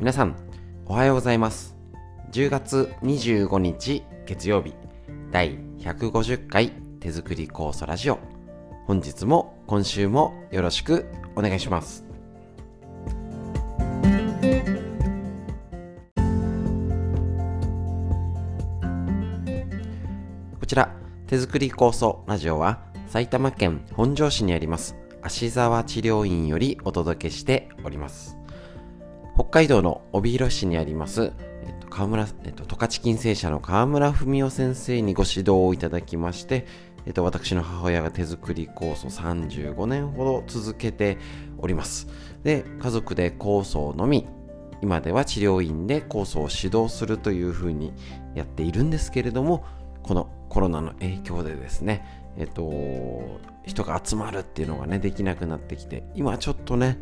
皆さんおはようございます。10月25日月曜日第150回手作り酵素ラジオ。本日も今週もよろしくお願いします。こちら手作り酵素ラジオは埼玉県本庄市にあります芦沢治療院よりお届けしております。北海道の帯広市にあります、えっと、川村、えっと、十勝金星社の川村文夫先生にご指導をいただきまして、えっと、私の母親が手作り酵素35年ほど続けております。で、家族で酵素を飲み、今では治療院で酵素を指導するというふうにやっているんですけれども、このコロナの影響でですね、えっと、人が集まるっていうのがね、できなくなってきて、今ちょっとね、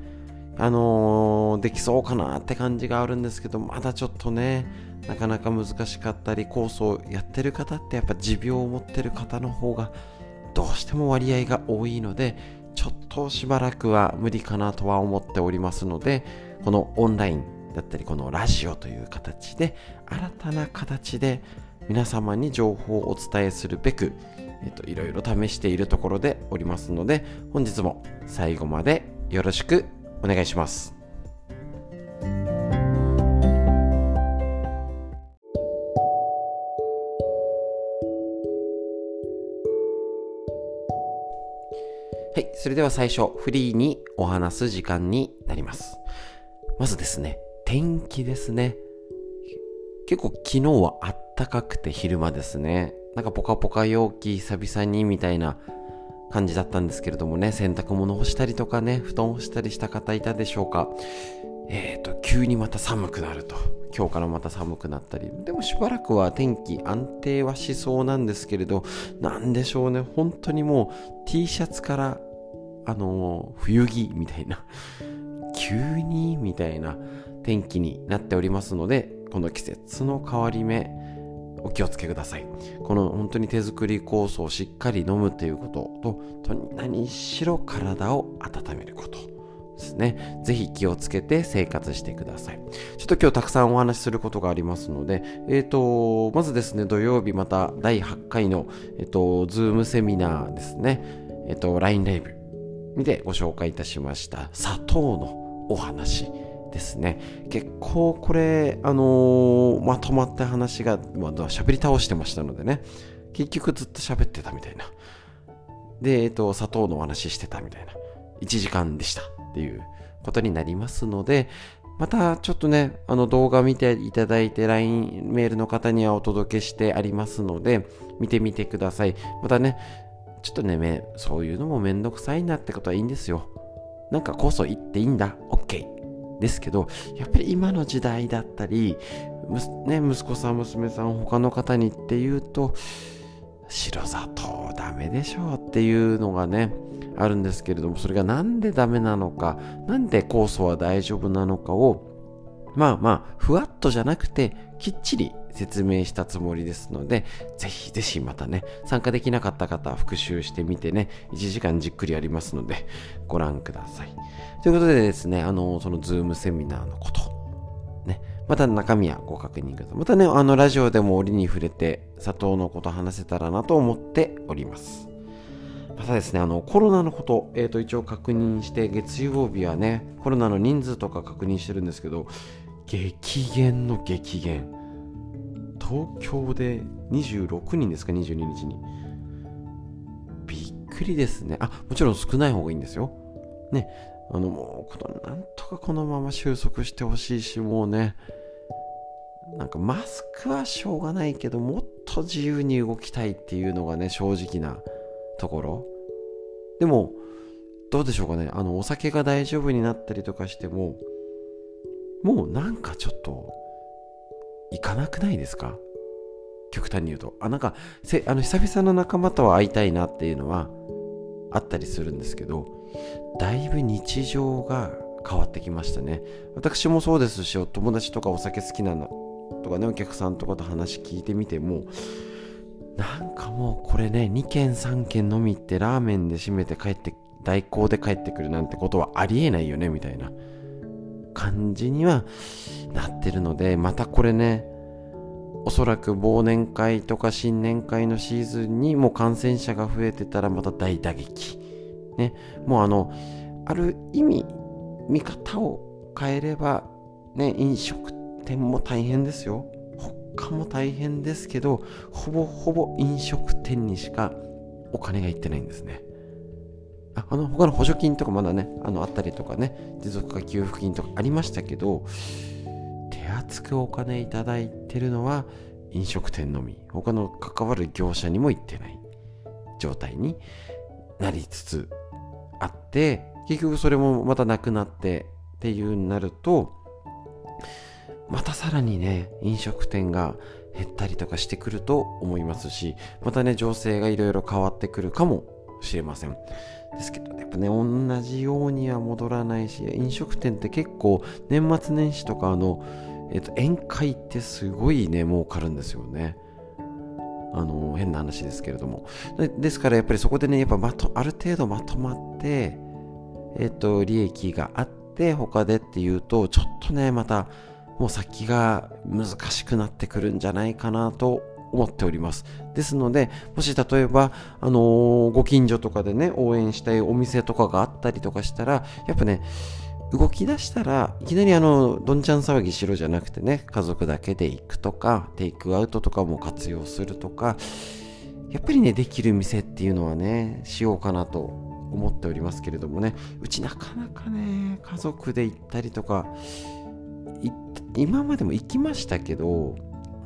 あのー、できそうかなって感じがあるんですけど、まだちょっとね、なかなか難しかったり、酵素をやってる方ってやっぱ持病を持ってる方の方がどうしても割合が多いので、ちょっとしばらくは無理かなとは思っておりますので、このオンラインだったり、このラジオという形で、新たな形で皆様に情報をお伝えするべく、えっと、いろいろ試しているところでおりますので、本日も最後までよろしくお願いします。はい、それでは最初、フリーにお話す時間になります。まずですね、天気ですね。結構昨日はあったかくて昼間ですね。なんかポカポカ陽気久々にみたいな感じだったんですけれどもね、洗濯物干したりとかね、布団干したりした方いたでしょうか。えっ、ー、と、急にまた寒くなると。今日からまた寒くなったり。でもしばらくは天気安定はしそうなんですけれど、なんでしょうね。本当にもう T シャツから、あのー、冬着みたいな、急にみたいな天気になっておりますので、この季節の変わり目、お気をつけください。この本当に手作り酵素をしっかり飲むということと、と何しろ体を温めることですね。ぜひ気をつけて生活してください。ちょっと今日たくさんお話しすることがありますので、えっ、ー、と、まずですね、土曜日また第8回の、えっ、ー、と、ズームセミナーですね。えっ、ー、と、LINE ライブにてご紹介いたしました砂糖のお話。ですね結構これあのー、まとまった話が、まあ、喋り倒してましたのでね結局ずっと喋ってたみたいなで、えっ、と、砂糖のお話してたみたいな1時間でしたっていうことになりますのでまたちょっとね、あの動画見ていただいて LINE メールの方にはお届けしてありますので、見てみてください。またね、ちょっとね、そういうのもめんどくさいなってことはいいんですよ。なんかこそ言っていいんだ。OK。ですけどやっぱり今の時代だったり、ね、息子さん娘さん他の方にっていうと白砂糖ダメでしょうっていうのがねあるんですけれどもそれが何でダメなのか何で酵素は大丈夫なのかをまあまあふわっとじゃなくてきっちり説明したつもりですので、ぜひぜひまたね、参加できなかった方は復習してみてね、1時間じっくりやりますので、ご覧ください。ということでですね、あの、そのズームセミナーのこと、ね、また中身はご確認ください。またね、あの、ラジオでも折に触れて、砂糖のこと話せたらなと思っております。またですね、あの、コロナのこと、えっ、ー、と、一応確認して、月曜日はね、コロナの人数とか確認してるんですけど、激減の激減。東京で26人ですか22日に。びっくりですね。あもちろん少ない方がいいんですよ。ね。あのもうこのなんとかこのまま収束してほしいしもうね。なんかマスクはしょうがないけどもっと自由に動きたいっていうのがね正直なところ。でもどうでしょうかね。あのお酒が大丈夫になったりとかしてももうなんかちょっと行かなくないですか？極端に言うと。あ、なんか、せあの久々の仲間とは会いたいなっていうのはあったりするんですけど、だいぶ日常が変わってきましたね。私もそうですし、お友達とかお酒好きなのとかね、お客さんとかと話聞いてみても、なんかもうこれね、2軒3軒飲み行ってラーメンで締めて帰って、代行で帰ってくるなんてことはありえないよね、みたいな感じにはなってるので、またこれね、おそらく忘年会とか新年会のシーズンにもう感染者が増えてたらまた大打撃。ね、もうあの、ある意味、見方を変えれば、ね、飲食店も大変ですよ。他も大変ですけど、ほぼほぼ飲食店にしかお金がいってないんですね。あの他の補助金とかまだね、あのあったりとかね、持続化給付金とかありましたけど、手厚くお金いただいてるのは飲食店のみ、他の関わる業者にも行ってない状態になりつつあって、結局それもまたなくなってっていうになると、またさらにね、飲食店が減ったりとかしてくると思いますし、またね、情勢がいろいろ変わってくるかもしれません。ですけど、やっぱね、同じようには戻らないし、飲食店って結構年末年始とかあの、えっ、と、宴会ってすごいね、儲かるんですよね。あの、変な話ですけれども。でですからやっぱりそこでね、やっぱまと、ある程度まとまって、えっ、と、利益があって、他でっていうと、ちょっとね、また、もう先が難しくなってくるんじゃないかなと思っております。ですので、もし例えば、あのー、ご近所とかでね、応援したいお店とかがあったりとかしたら、やっぱね、動き出したらいきなりあのどんちゃん騒ぎしろじゃなくてね家族だけで行くとかテイクアウトとかも活用するとかやっぱりねできる店っていうのはねしようかなと思っておりますけれどもねうちなかなかね家族で行ったりとか今までも行きましたけど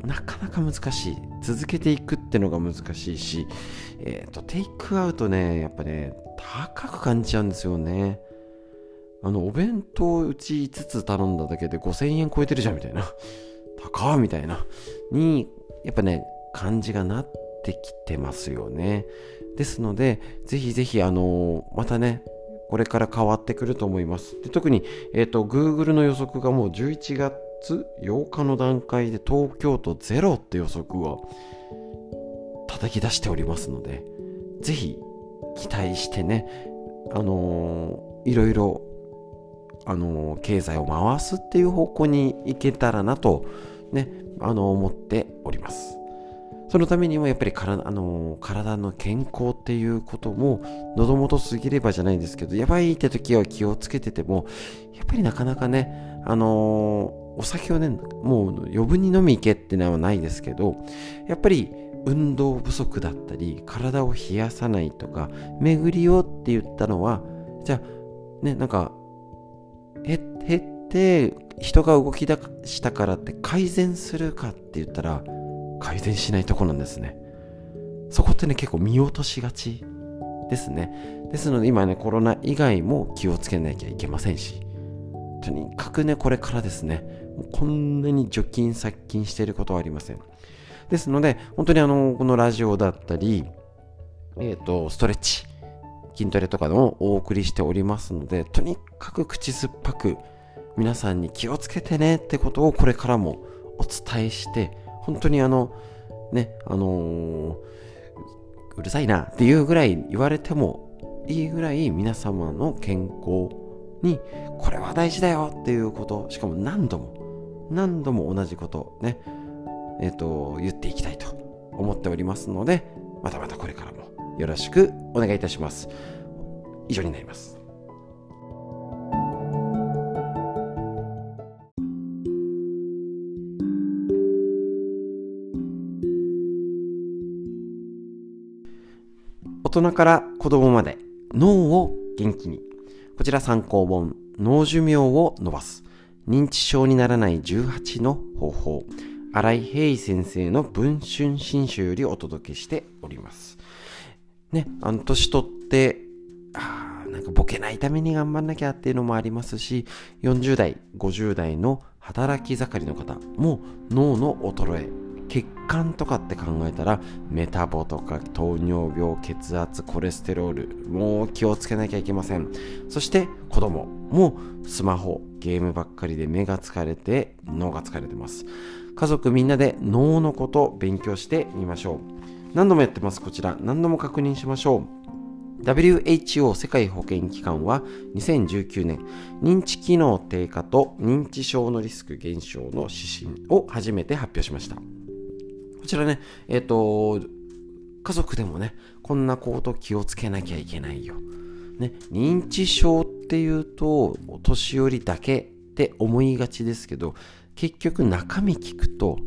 なかなか難しい続けていくってのが難しいしえ、ー、とテイクアウトねやっぱね高く感じちゃうんですよねあの、お弁当うち5つ頼んだだけで5000円超えてるじゃんみたいな。高みたいな。に、やっぱね、感じがなってきてますよね。ですので、ぜひぜひ、あのまたね、これから変わってくると思います。で特に、えっ、ー、と、Google の予測がもう11月8日の段階で東京都ゼロって予測を叩き出しておりますので、ぜひ期待してね、あのー、いろいろあの経済を回すっていう方向に行けたらなとねあの思っております。そのためにもやっぱり体あの体の健康っていうことも喉元すぎればじゃないんですけどやばいって時は気をつけててもやっぱりなかなかねあのお酒をねもう余分に飲み行けってのはないですけどやっぱり運動不足だったり体を冷やさないとか巡りをって言ったのはじゃあねなんか減って人が動き出したからって改善するかって言ったら改善しないとこなんですね。そこってね結構見落としがちですね。ですので今ねコロナ以外も気をつけなきゃいけませんしとにかくねこれからですね。こんなに除菌殺菌していることはありません。ですので本当にあのこのラジオだったりえっ、ー、とストレッチ筋トレとかのお送りしておりますので、とにかく口酸っぱく皆さんに気をつけてねってことをこれからもお伝えして、本当にあの、ね、あのー、うるさいなっていうぐらい言われてもいいぐらい皆様の健康にこれは大事だよっていうこと、しかも何度も、何度も同じことね、えっ、ー、と、言っていきたいと思っておりますので、またまたこれからもよろしくお願いいたします。以上になります。大人から子供まで脳を元気に。こちら参考本、脳寿命を伸ばす。認知症にならない18の方法。新井平井先生の文春新書よりお届けしております。ね、あの年取って、あなんかボケないために頑張んなきゃっていうのもありますし、40代、50代の働き盛りの方も脳の衰え、血管とかって考えたらメタボとか糖尿病血圧コレステロールもう気をつけなきゃいけません。そして子供もスマホゲームばっかりで目が疲れて脳が疲れてます。家族みんなで脳のこと勉強してみましょう。何度もやってますこちら。何度も確認しましょう。WHO 世界保健機関は2019年認知機能低下と認知症のリスク減少の指針を初めて発表しました。こちらねえっ、ー、と家族でもねこんなこと気をつけなきゃいけないよ、ね、認知症っていうとお年寄りだけって思いがちですけど結局中身聞くと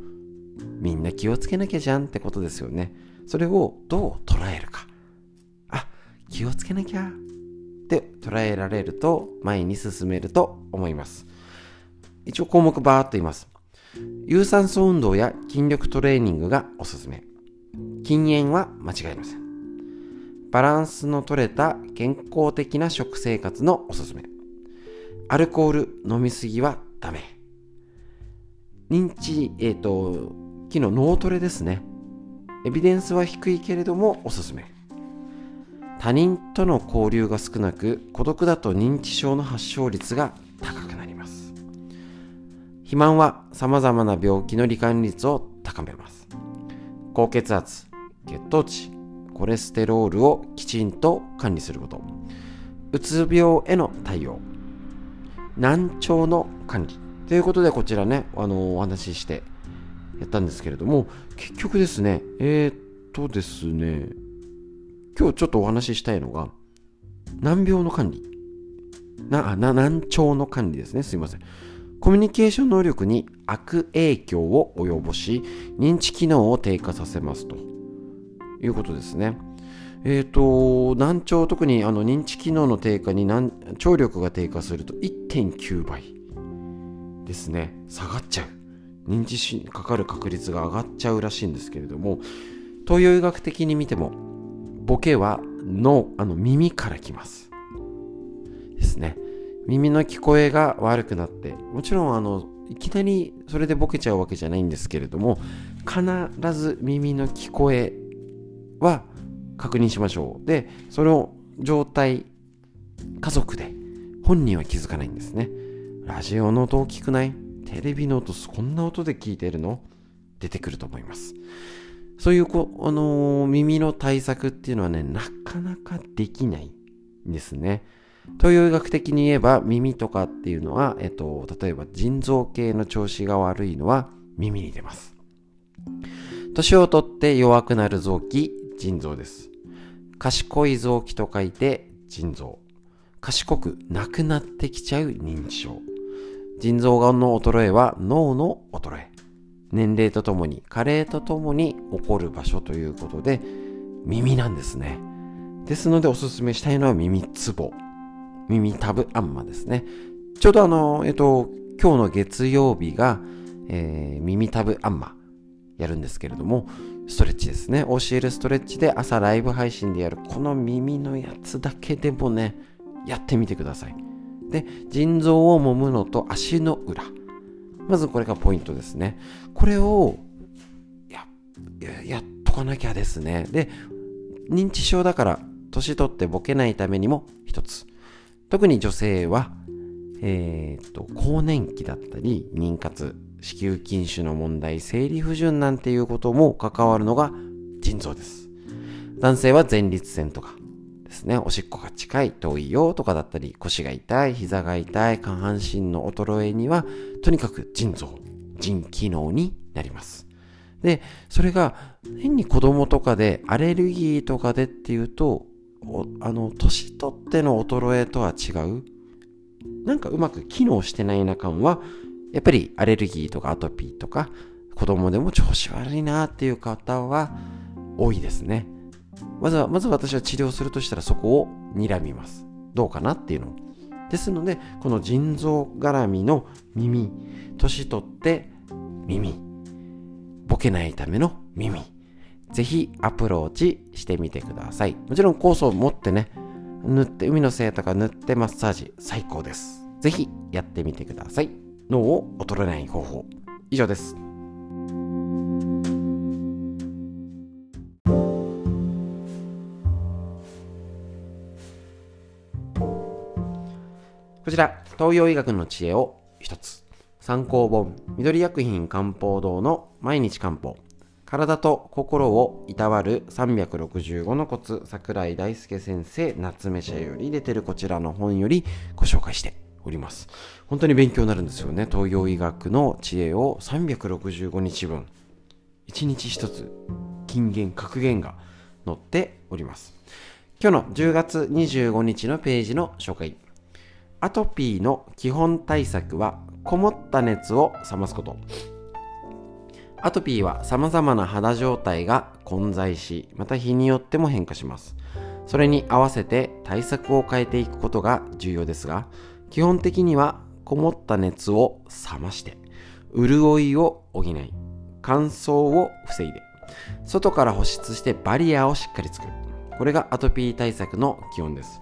みんな気をつけなきゃじゃんってことですよねそれをどう捉えるかあ気をつけなきゃって捉えられると前に進めると思います。一応項目バーっと言います。有酸素運動や筋力トレーニングがおすすめ。禁煙は間違いません。バランスの取れた健康的な食生活のおすすめ。アルコール飲みすぎはダメ。認知、えっ、ー、と、機能脳トレですね。エビデンスは低いけれどもおすすめ。他人との交流が少なく孤独だと認知症の発症率が肥満は様々な病気の罹患率を高めます高血圧血糖値コレステロールをきちんと管理することうつ病への対応難聴の管理ということでこちらねあのお話ししてやったんですけれども結局ですねえー、っとですね今日ちょっとお話ししたいのが、難病の管理。な、な、難聴の管理ですね。すいません。コミュニケーション能力に悪影響を及ぼし、認知機能を低下させますということですね。えっ、ー、と、難聴、特にあの認知機能の低下に聴力が低下すると1.9倍ですね。下がっちゃう。認知しかかる確率が上がっちゃうらしいんですけれども、東洋医学的に見ても、ボケはのあの耳から来ますですね耳の聞こえが悪くなってもちろんあのいきなりそれでボケちゃうわけじゃないんですけれども必ず耳の聞こえは確認しましょう。でその状態家族で本人は気づかないんですね。ラジオの音大きくない？テレビの音こんな音で聞いてるの？出てくると思います。そういうこ、あのー、耳の対策っていうのはね、なかなかできないんですね。東洋医学的に言えば耳とかっていうのは、えっと、例えば腎臓系の調子が悪いのは耳に出ます。年をとって弱くなる臓器、腎臓です。賢い臓器と書いて腎臓。賢くなくなってきちゃう認知症。腎臓がんの衰えは脳の衰え。年齢とともに、加齢とともに起こる場所ということで、耳なんですね。ですのでおすすめしたいのは耳つぼ。耳タブアンマですね。ちょうどあの、えっと、今日の月曜日が、えー、耳タブアンマやるんですけれども、ストレッチですね。教えるストレッチで朝ライブ配信でやるこの耳のやつだけでもね、やってみてください。で、腎臓を揉むのと足の裏。まずこれがポイントですね。これをややっとかなきゃですね。で、認知症だから年取ってボケないためにも一つ。特に女性は、えー、っと、更年期だったり、妊活、子宮筋腫の問題、生理不順なんていうことも関わるのが腎臓です。男性は前立腺とか、ですね、おしっこが近い、遠いよとかだったり、腰が痛い、膝が痛い、下半身の衰えには、とにかく腎臓、腎機能になります。で、それが変に子供とかでアレルギーとかでっていうと、あの、年取っての衰えとは違う？なんかうまく機能してない中は、やっぱりアレルギーとかアトピーとか、子供でも調子悪いなっていう方は多いですね。まずは、まず私は治療するとしたらそこを睨みます。どうかなっていうのですので、この腎臓絡みの耳、年取って耳、ボケないための耳、ぜひアプローチしてみてください。もちろん酵素を持ってね、塗って、海のせいとか塗ってマッサージ最高です。ぜひやってみてください。脳を衰えない方法。以上です。こちら、東洋医学の知恵を一つ。参考本、緑薬品漢方堂の毎日漢方。体と心をいたわる365のコツ桜井大輔先生夏目社より出てるこちらの本よりご紹介しております。本当に勉強になるんですよね。東洋医学の知恵を365日分1日1つ金言格言が載っております。今日の10月25日のページの紹介。アトピーの基本対策はこもった熱を冷ますこと。アトピーは様々な肌状態が混在し、また日によっても変化します。それに合わせて対策を変えていくことが重要ですが、基本的にはこもった熱を冷まして、潤いを補い、乾燥を防いで、外から保湿してバリアをしっかり作る。これがアトピー対策の基本です。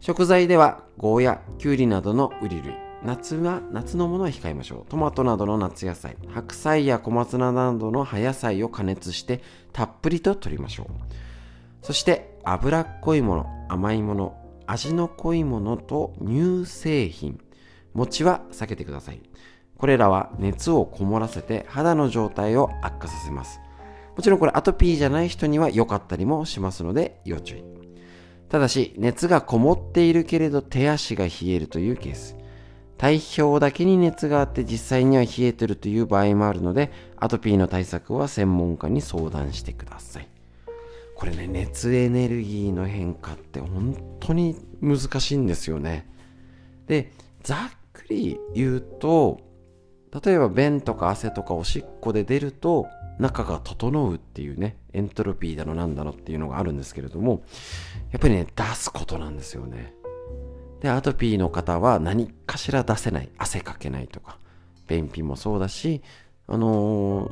食材ではゴーヤ、キュウリなどのウリ類、夏は夏のものは控えましょう。トマトなどの夏野菜、白菜や小松菜などの葉野菜を加熱してたっぷりと取りましょう。そして脂っこいもの、甘いもの、味の濃いものと乳製品、餅は避けてください。これらは熱をこもらせて肌の状態を悪化させます。もちろんこれアトピーじゃない人には良かったりもしますので要注意。ただし熱がこもっているけれど手足が冷えるというケース。体表だけに熱があって実際には冷えてるという場合もあるのでアトピーの対策は専門家に相談してください。これね熱エネルギーの変化って本当に難しいんですよね。でざっくり言うと例えば便とか汗とかおしっこで出ると中が整うっていうねエントロピーだのなんだのっていうのがあるんですけれどもやっぱりね出すことなんですよね。で、アトピーの方は何かしら出せない。汗かけないとか。便秘もそうだし、あの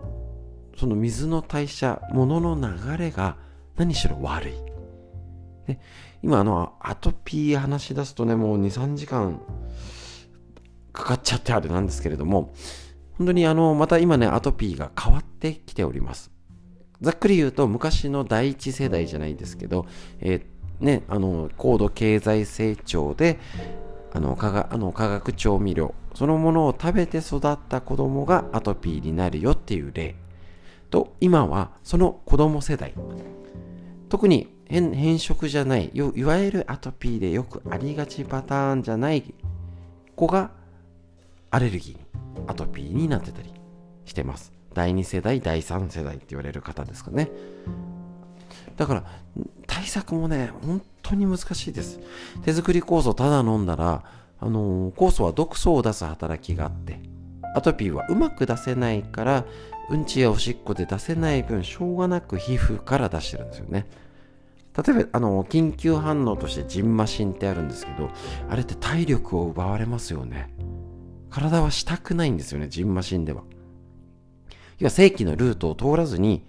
ー、その水の代謝、物の流れが何しろ悪い。で今、あの、アトピー話し出すとね、もう2、3時間かかっちゃってあれなんですけれども、本当にあの、また今ね、アトピーが変わってきております。ざっくり言うと、昔の第一世代じゃないですけど、えー、ね、あの高度経済成長であの化学あの化学調味料そのものを食べて育った子供がアトピーになるよっていう例。と今はその子供世代。特に変色じゃないいわゆるアトピーでよくありがちパターンじゃない子がアレルギーアトピーになってたりしてます。第2世代第3世代って言われる方ですかね。だから対策もね本当に難しいです。手作り酵素ただ飲んだらあの酵素は毒素を出す働きがあってアトピーはうまく出せないからうんちやおしっこで出せない分しょうがなく皮膚から出してるんですよね。例えばあの緊急反応としてジンマシンってあるんですけどあれって体力を奪われますよね。体はしたくないんですよねジンマシンでは。要は正規のルートを通らずに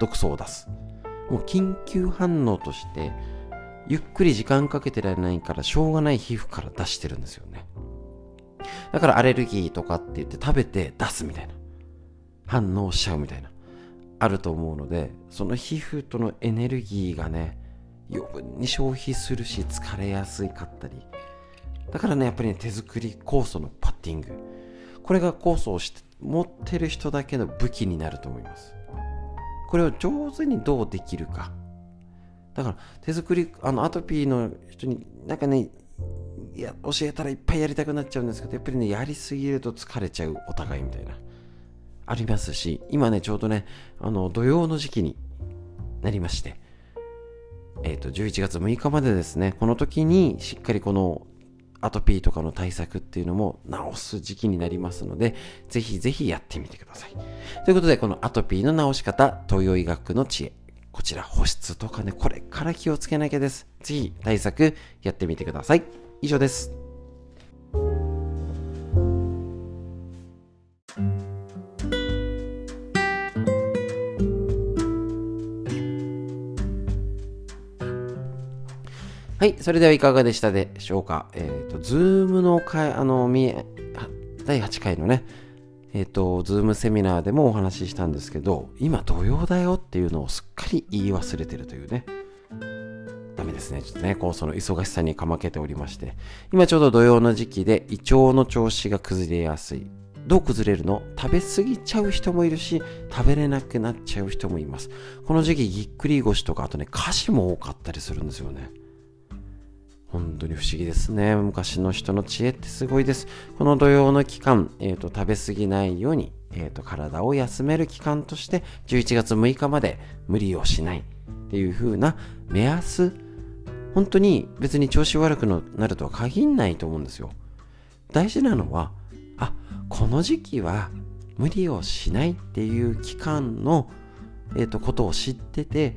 毒素を出す。もう緊急反応としてゆっくり時間かけてられないからしょうがない皮膚から出してるんですよね。だからアレルギーとかって言って食べて出すみたいな。反応しちゃうみたいな。あると思うのでその皮膚とのエネルギーがね余分に消費するし疲れやすいかったり。だからねやっぱりね手作り酵素のパッティング。これが酵素をして持ってる人だけの武器になると思います。これを上手にどうできるか。だから手作りあのアトピーの人になんかねいや教えたらいっぱいやりたくなっちゃうんですけどやっぱりねやりすぎると疲れちゃうお互いみたいな。ありますし今ねちょうどねあの土曜の時期になりましてえっ、ー、と11月6日までですねこの時にしっかりこのアトピーとかの対策っていうのも治す時期になりますので、ぜひぜひやってみてください。ということで、このアトピーの治し方、東洋医学の知恵。こちら保湿とかね、これから気をつけなきゃです。ぜひ対策やってみてください。以上です。はい、それではいかがでしたでしょうか？えっ、ー、と、 Zoom の回、あの、み第8回のね、えっ、ー、と、 Zoom セミナーでもお話ししたんですけど、今土用だよっていうのをすっかり言い忘れてるというね。ダメですね。ちょっとね、こう、その忙しさにかまけておりまして、今ちょうど土用の時期で胃腸の調子が崩れやすい。どう崩れるの？食べ過ぎちゃう人もいるし、食べれなくなっちゃう人もいます。この時期ぎっくり腰とか、あとね、歌詞も多かったりするんですよね。本当に不思議ですね。昔の人の知恵ってすごいです。この土曜の期間、えーと、食べ過ぎないように、えーと、体を休める期間として11月6日まで無理をしないっていう風な目安本当に別に調子悪くなるとは限んないと思うんですよ大事なのはあこの時期は無理をしないっていう期間の、えーと、ことを知ってて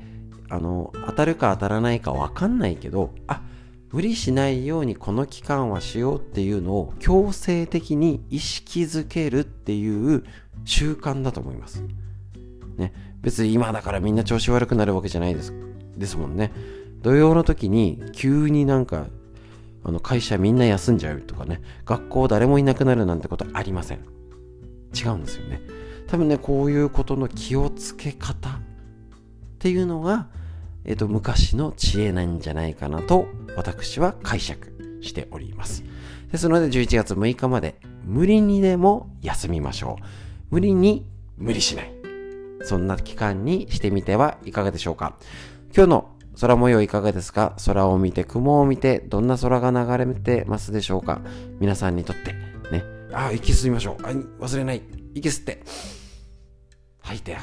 あの当たるか当たらないか分かんないけどあ無理しないようにこの期間はしようっていうのを強制的に意識づけるっていう習慣だと思います。ね、別に今だからみんな調子悪くなるわけじゃないですですもんね。土曜の時に急になんかあの会社みんな休んじゃうとかね、学校誰もいなくなるなんてことありません。違うんですよね。多分ね、こういうことの気をつけ方っていうのが、えっ、と、昔の知恵なんじゃないかなと私は解釈しております。ですので11月6日まで無理にでも休みましょう。無理に無理しない。そんな期間にしてみてはいかがでしょうか。今日の空模様いかがですか？空を見て、雲を見て、どんな空が流れてますでしょうか？皆さんにとって、ね。あ、息吸いましょう。あ、忘れない。息吸って。吐いて。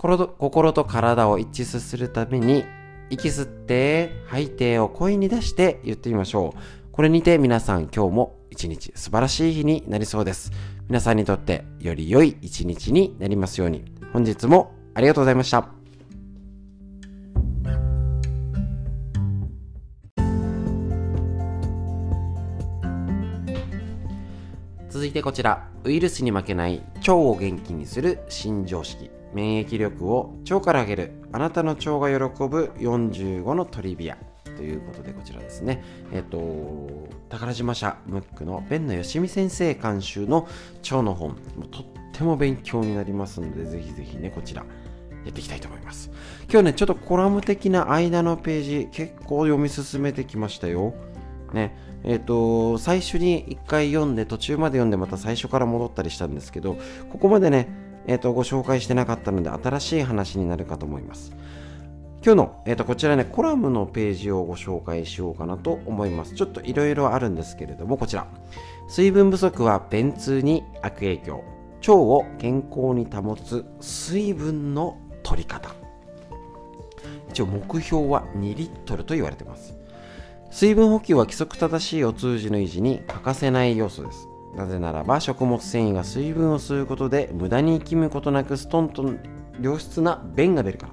心と体を一致させるために、息吸って、吐いてを声に出して言ってみましょう。これにて皆さん今日も一日素晴らしい日になりそうです。皆さんにとってより良い一日になりますように。本日もありがとうございました。続いてこちら、ウイルスに負けない腸を元気にする新常識。免疫力を腸から上げるあなたの腸が喜ぶ45のトリビアということでこちらですね。えっ、と宝島社ムックの弁野よしみ先生監修の腸の本とっても勉強になりますのでぜひぜひねこちらやっていきたいと思います。今日ねちょっとコラム的な間のページ結構読み進めてきましたよ。ねえっ、ー、と最初に1回読んで途中まで読んでまた最初から戻ったりしたんですけどここまでねえーと、ご紹介してなかったので新しい話になるかと思います。今日の、えーと、こちらね、コラムのページをご紹介しようかなと思います。ちょっといろいろあるんですけれども、こちら。水分不足は便通に悪影響。腸を健康に保つ水分の取り方。一応目標は2リットルと言われています。水分補給は規則正しいお通じの維持に欠かせない要素です。なぜならば食物繊維が水分を吸うことで無駄に生きむことなくストンと良質な便が出るから。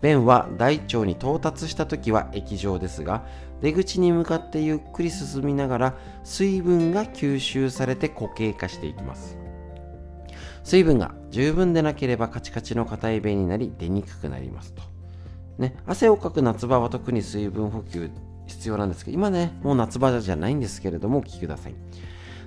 便は大腸に到達した時は液状ですが出口に向かってゆっくり進みながら水分が吸収されて固形化していきます。水分が十分でなければカチカチの硬い便になり出にくくなりますと、ね、汗をかく夏場は特に水分補給必要なんですけど、今ね、もう夏場じゃないんですけれども、お聞きください。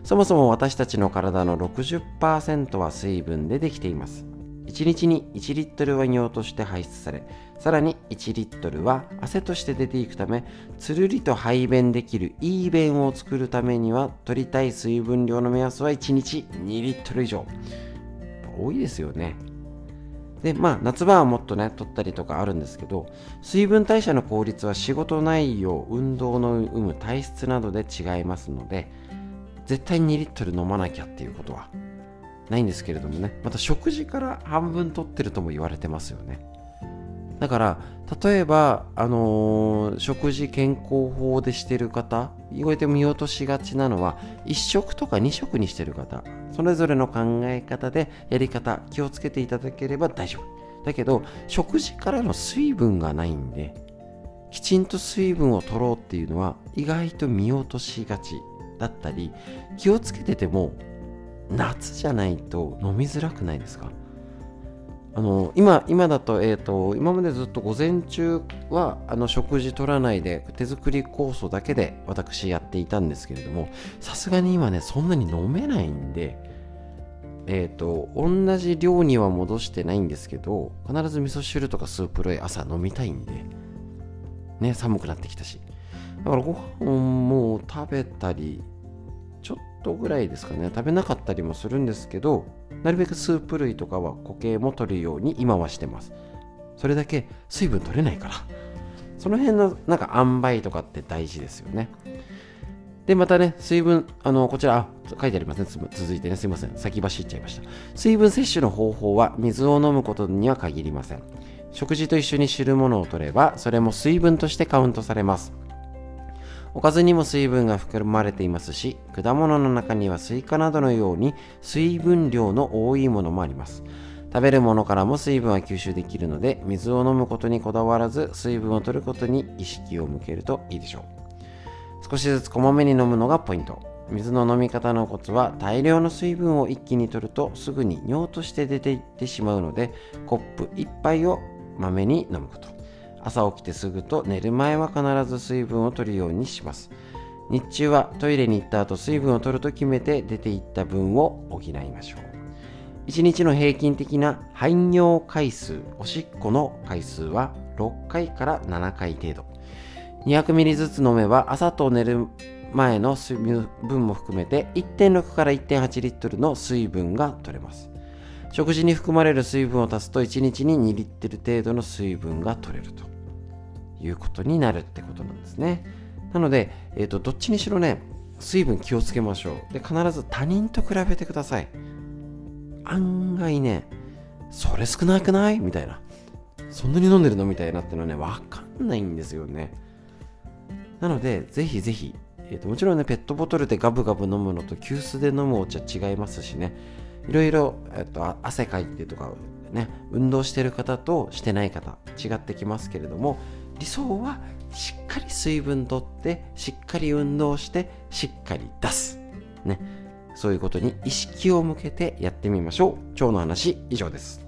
そもそも私たちの体の60%は水分でできています。1日に1リットルは尿として排出され、さらに1リットルは汗として出ていくため、つるりと排便できるいい便を作るためには、取りたい水分量の目安は1日2リットル以上。多いですよね。で、まあ、夏場はもっとね、取ったりとかあるんですけど、水分代謝の効率は仕事内容、運動の有無、体質などで違いますので、絶対に2リットル飲まなきゃっていうことはないんですけれどもね、また食事から半分取ってるとも言われてますよね。だから、例えば、あのー、食事健康法でしてる方、意外と見落としがちなのは、1食とか2食にしてる方、それぞれの考え方でやり方、気をつけていただければ大丈夫。だけど、食事からの水分がないんで、きちんと水分を取ろうっていうのは、意外と見落としがちだったり、気をつけてても、夏じゃないと飲みづらくないですか？あの今今だと,、えーと、今までずっと午前中はあの食事取らないで手作り酵素だけで私やっていたんですけれどもさすがに今ねそんなに飲めないんでえっ、ー、と同じ量には戻してないんですけど必ず味噌汁とかスープ類朝飲みたいんでね寒くなってきたし。だからご飯も食べたりちょっとぐらいですかね。食べなかったりもするんですけどなるべくスープ類とかは固形も取るように今はしてますそれだけ水分取れないからその辺のなんか塩梅とかって大事ですよねで、またね、水分、あの、こちらあ、書いてありますね。続いてね、すいません。先走っちゃいました。水分摂取の方法は、水を飲むことには限りません。食事と一緒に汁物を取れば、それも水分としてカウントされます。おかずにも水分が含まれていますし、果物の中にはスイカなどのように水分量の多いものもあります。食べるものからも水分は吸収できるので、水を飲むことにこだわらず、水分を取ることに意識を向けるといいでしょう。少しずつこまめに飲むのがポイント水の飲み方のコツは大量の水分を一気に取るとすぐに尿として出ていってしまうのでコップ1杯をまめに飲むこと朝起きてすぐと寝る前は必ず水分を取るようにします。日中はトイレに行った後水分を取ると決めて出ていった分を補いましょう。1日の平均的な排尿回数おしっこの回数は6回から7回程度。200ミリずつ飲めば朝と寝る前の水分も含めて1.6から1.8リットルの水分が取れます。食事に含まれる水分を足すと1日に2リットル程度の水分が取れると。いうことになるってことなんですね。なので、えーと、どっちにしろね、水分気をつけましょう。で、必ず他人と比べてください。案外ね、それ少なくない？みたいな。そんなに飲んでるの？みたいなってのはね、わかんないんですよね。なので、ぜひぜひ、えーと、もちろんね、ペットボトルでガブガブ飲むのと急須で飲むお茶違いますしね、いろいろ、えーと、汗かいてとか、ね、運動してる方としてない方、違ってきますけれども、理想はしっかり水分とって、しっかり運動して、しっかり出す。ね。そういうことに意識を向けてやってみましょう。今日の話、以上です。